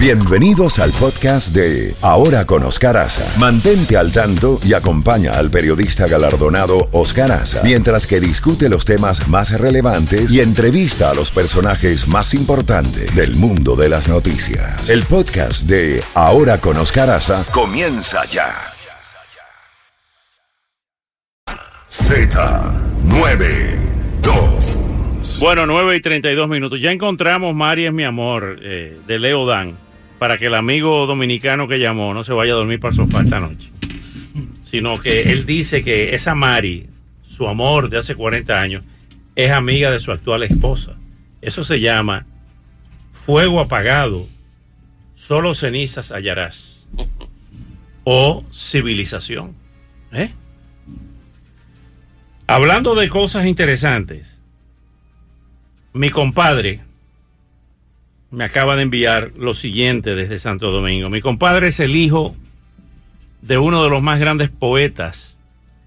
Bienvenidos al podcast de Ahora con Oscar Aza. Mantente al tanto y acompaña al periodista galardonado Oscar Aza mientras que discute los temas más relevantes y entrevista a los personajes más importantes del mundo de las noticias. El podcast de Ahora con Oscar Aza comienza ya. Z92. Bueno, 9 y 32 minutos. Ya encontramos Mari es mi amor eh, de Leo Dan para que el amigo dominicano que llamó no se vaya a dormir para el sofá esta noche. Sino que él dice que esa Mari, su amor de hace 40 años, es amiga de su actual esposa. Eso se llama fuego apagado, solo cenizas hallarás. O civilización. ¿Eh? Hablando de cosas interesantes, mi compadre me acaba de enviar lo siguiente desde Santo Domingo. Mi compadre es el hijo de uno de los más grandes poetas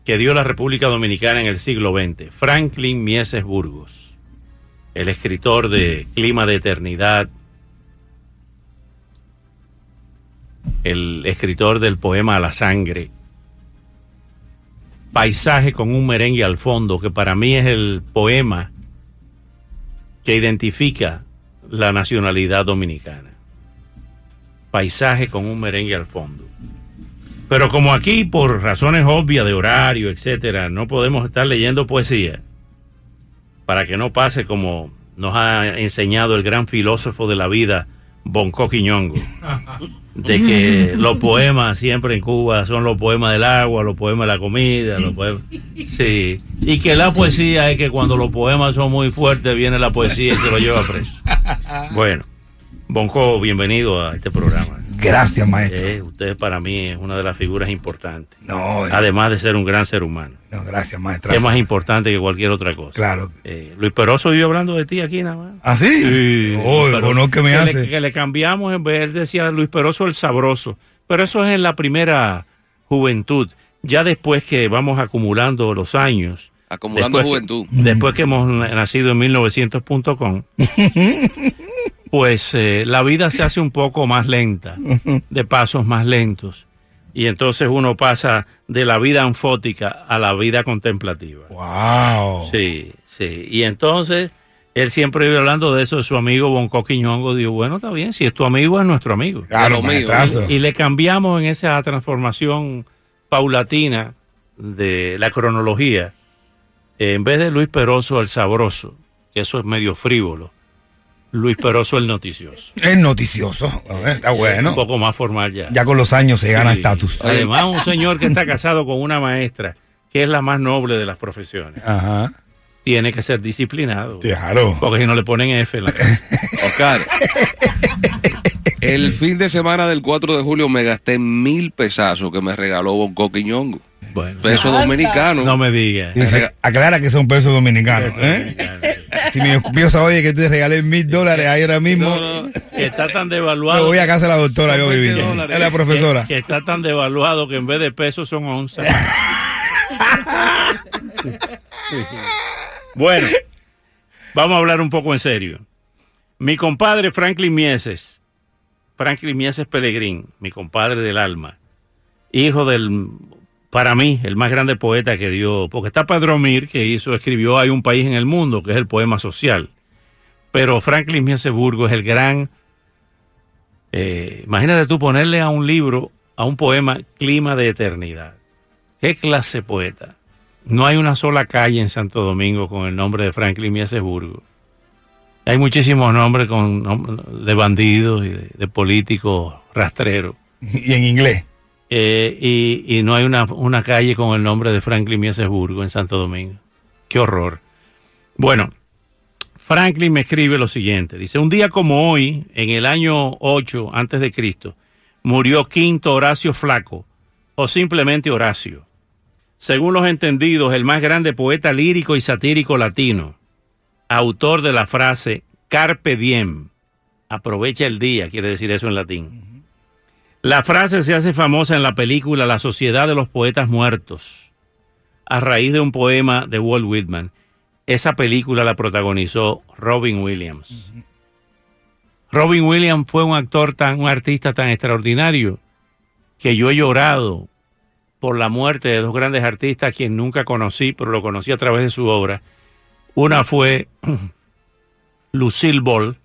que dio la República Dominicana en el siglo XX, Franklin Mieses Burgos, el escritor de Clima de Eternidad, el escritor del poema A la Sangre, Paisaje con un merengue al fondo, que para mí es el poema que identifica la nacionalidad dominicana. Paisaje con un merengue al fondo. Pero como aquí, por razones obvias de horario, etcétera, no podemos estar leyendo poesía, para que no pase como nos ha enseñado el gran filósofo de la vida, Bonco Quiñongo, de que los poemas siempre en Cuba son los poemas del agua, los poemas de la comida, los poemas... Sí, y que la poesía es que cuando los poemas son muy fuertes viene la poesía y se lo lleva preso. Bueno, Bonco, bienvenido a este programa. Gracias, maestro. Eh, usted para mí es una de las figuras importantes. No, eh, Además de ser un gran ser humano. no, gracias, maestro. Es más Gracias. importante que cualquier otra cosa. Claro. Eh, Luis Peroso vive hablando de ti aquí nada más. ¿Ah, sí? Sí, Oh, Peroso. que me le- hace. que le cambiamos, en vez, él decía Luis Peroso el sabroso. Pero eso es en la primera juventud. Ya después que vamos acumulando los años. Acumulando después que- juventud. después que hemos nacido en 1900.com, pues eh, la vida se hace un poco más lenta, de pasos más lentos. Y entonces uno pasa de la vida anfótica a la vida contemplativa. Wow. Sí, sí. Y entonces él siempre iba hablando de eso de su amigo Bonco Quiñongo. Digo, bueno, está bien, si es tu amigo, es nuestro amigo. Claro, mío, maestrazo. Y le cambiamos en esa transformación paulatina de la cronología. Eh, en vez de Luis Peroso el sabroso, que eso es medio frívolo, Luis Peroso el noticioso. Es noticioso. eh, Está bueno. Un poco más formal ya. Ya con los años se gana Sí. estatus. Además, un señor que está casado con una maestra, que es la más noble de las profesiones, Ajá. tiene que ser disciplinado. Claro. Porque si no le ponen F en la cara. Oscar. El fin de semana del 4 de julio me gasté mil pesazos que me regaló Bonco Quiñongo. Bueno, Peso dominicano. no me digas. Aclara que son pesos dominicanos. ¿eh? Si mi esposa oye que te regalé mil dólares ahí ahora mismo, No, no. Que está tan me devaluado. voy a casa de la doctora yo Son 20 vivir. Es la profesora. Que, que está tan devaluado que en vez de pesos son onzas. bueno, vamos a hablar un poco en serio. Mi compadre Franklin Mieses, Franklin Mieses Pelegrín, mi compadre del alma, hijo del, para mí, el más grande poeta que dio, porque está Pedro Mir, que hizo, escribió Hay un país en el mundo, que es el poema social. Pero Franklin Mieses Burgo es el gran eh, imagínate tú ponerle a un libro, a un poema, clima de eternidad. ¿Qué clase poeta? No hay una sola calle en Santo Domingo con el nombre de Franklin Mieses Burgo. Hay muchísimos nombres con de bandidos y de, de políticos rastreros. Y en inglés. Eh, y, y no hay una, calle con el nombre de Franklin Mieses Burgo en Santo Domingo. Qué horror. Bueno, Franklin me escribe lo siguiente. Dice, un día como hoy, en el año 8 antes de Cristo, murió Quinto Horacio Flaco, o simplemente Horacio. Según los entendidos, el más grande poeta lírico y satírico latino, autor de la frase Carpe diem, aprovecha el día, quiere decir eso en latín. La frase se hace famosa en la película La Sociedad de los Poetas Muertos, a raíz de un poema de Walt Whitman. Esa película la protagonizó Robin Williams. Robin Williams fue un actor tan, un artista tan extraordinario que yo he llorado por la muerte de dos grandes artistas a quien nunca conocí, pero lo conocí a través de su obra. Una fue Lucille Ball,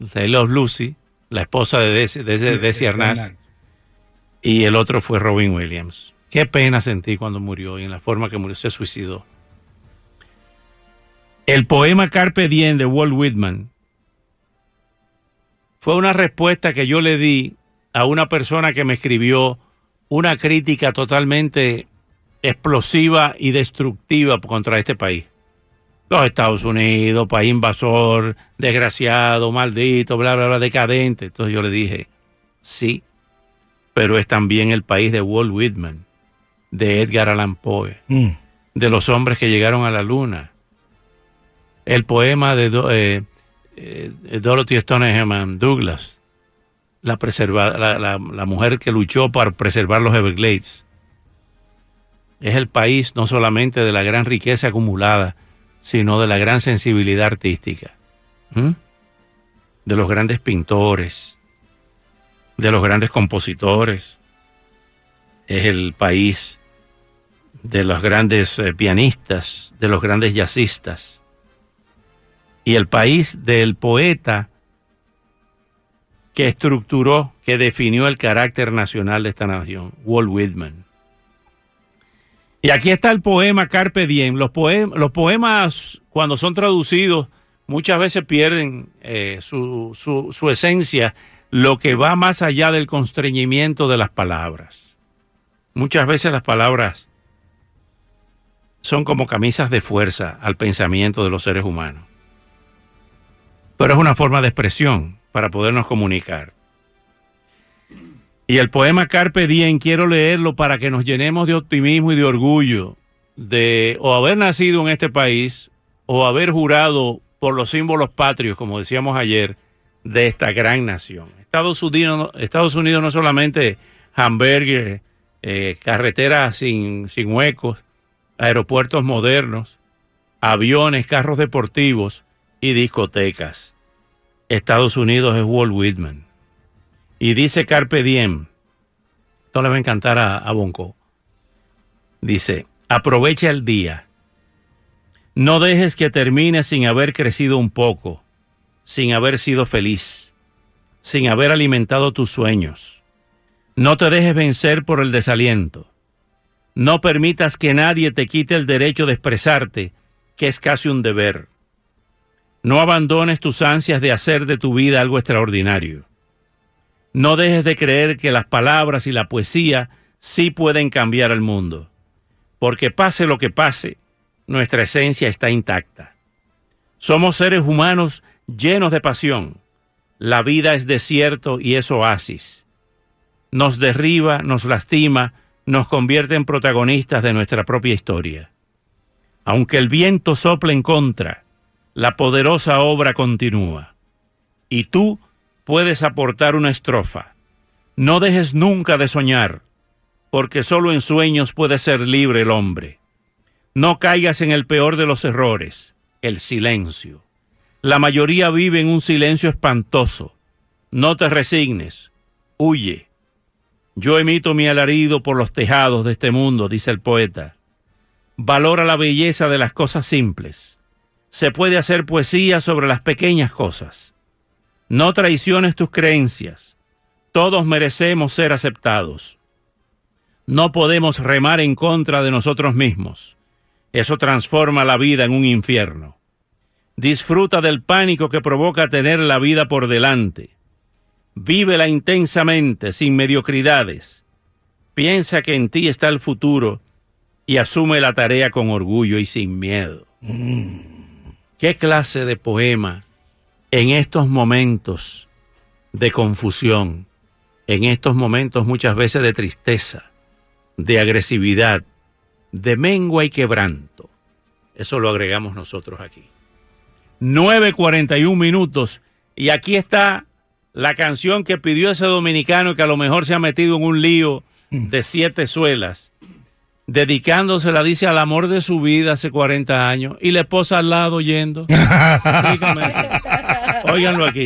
de Love Lucy, la esposa de Desi, de, Arnaz, y el otro fue Robin Williams. Qué pena sentí cuando murió y en la forma que murió, se suicidó. El poema Carpe Diem de Walt Whitman fue una respuesta que yo le di a una persona que me escribió una crítica totalmente explosiva y destructiva contra este país. Los Estados Unidos, país invasor, desgraciado, maldito, bla, bla, bla, decadente. Entonces yo le dije, sí, pero es también el país de Walt Whitman, de Edgar Allan Poe, mm. de los hombres que llegaron a la luna. El poema de eh, eh, Dorothy Stoneham Douglas, la, preserva, la, mujer que luchó para preservar los Everglades. Es el país no solamente de la gran riqueza acumulada, sino de la gran sensibilidad artística, de los grandes pintores, de los grandes compositores. Es el país de los grandes eh, pianistas, de los grandes jazzistas. Y el país del poeta que estructuró, que definió el carácter nacional de esta nación, Walt Whitman. Y aquí está el poema Carpe Diem. Los, los poemas, cuando son traducidos, muchas veces pierden eh, su, su esencia, lo que va más allá del constreñimiento de las palabras. Muchas veces las palabras son como camisas de fuerza al pensamiento de los seres humanos. Pero es una forma de expresión para podernos comunicar. Y el poema Carpe Diem quiero leerlo para que nos llenemos de optimismo y de orgullo de o haber nacido en este país o haber jurado por los símbolos patrios, como decíamos ayer, de esta gran nación. Estados Unidos, Estados Unidos no solamente hamburgues, eh, carreteras sin, sin huecos, aeropuertos modernos, aviones, carros deportivos y discotecas. Estados Unidos es Walt Whitman. Y dice Carpe Diem, esto le va a encantar a, a Bonco. Dice, aprovecha el día. No dejes que termine sin haber crecido un poco, sin haber sido feliz, sin haber alimentado tus sueños. No te dejes vencer por el desaliento. No permitas que nadie te quite el derecho de expresarte, que es casi un deber. No abandones tus ansias de hacer de tu vida algo extraordinario. No dejes de creer que las palabras y la poesía sí pueden cambiar el mundo, porque pase lo que pase, nuestra esencia está intacta. Somos seres humanos llenos de pasión. La vida es desierto y es oasis. Nos derriba, nos lastima, nos convierte en protagonistas de nuestra propia historia. Aunque el viento sople en contra, la poderosa obra continúa. Y tú puedes aportar una estrofa. No dejes nunca de soñar, porque solo en sueños puede ser libre el hombre. No caigas en el peor de los errores, el silencio. La mayoría vive en un silencio espantoso. No te resignes, huye. Yo emito mi alarido por los tejados de este mundo, dice el poeta. Valora la belleza de las cosas simples. Se puede hacer poesía sobre las pequeñas cosas. No traiciones tus creencias. Todos merecemos ser aceptados. No podemos remar en contra de nosotros mismos. Eso transforma la vida en un infierno. Disfruta del pánico que provoca tener la vida por delante. Vívela intensamente, sin mediocridades. Piensa que en ti está el futuro y asume la tarea con orgullo y sin miedo. Mm. ¿Qué clase de poema en estos momentos de confusión, en estos momentos muchas veces de tristeza, de agresividad, de mengua y quebranto. Eso lo agregamos nosotros aquí. 9.41 minutos y aquí está la canción que pidió ese dominicano que a lo mejor se ha metido en un lío de siete suelas, dedicándosela, dice, al amor de su vida hace 40 años y la esposa al lado yendo. Óiganlo aquí.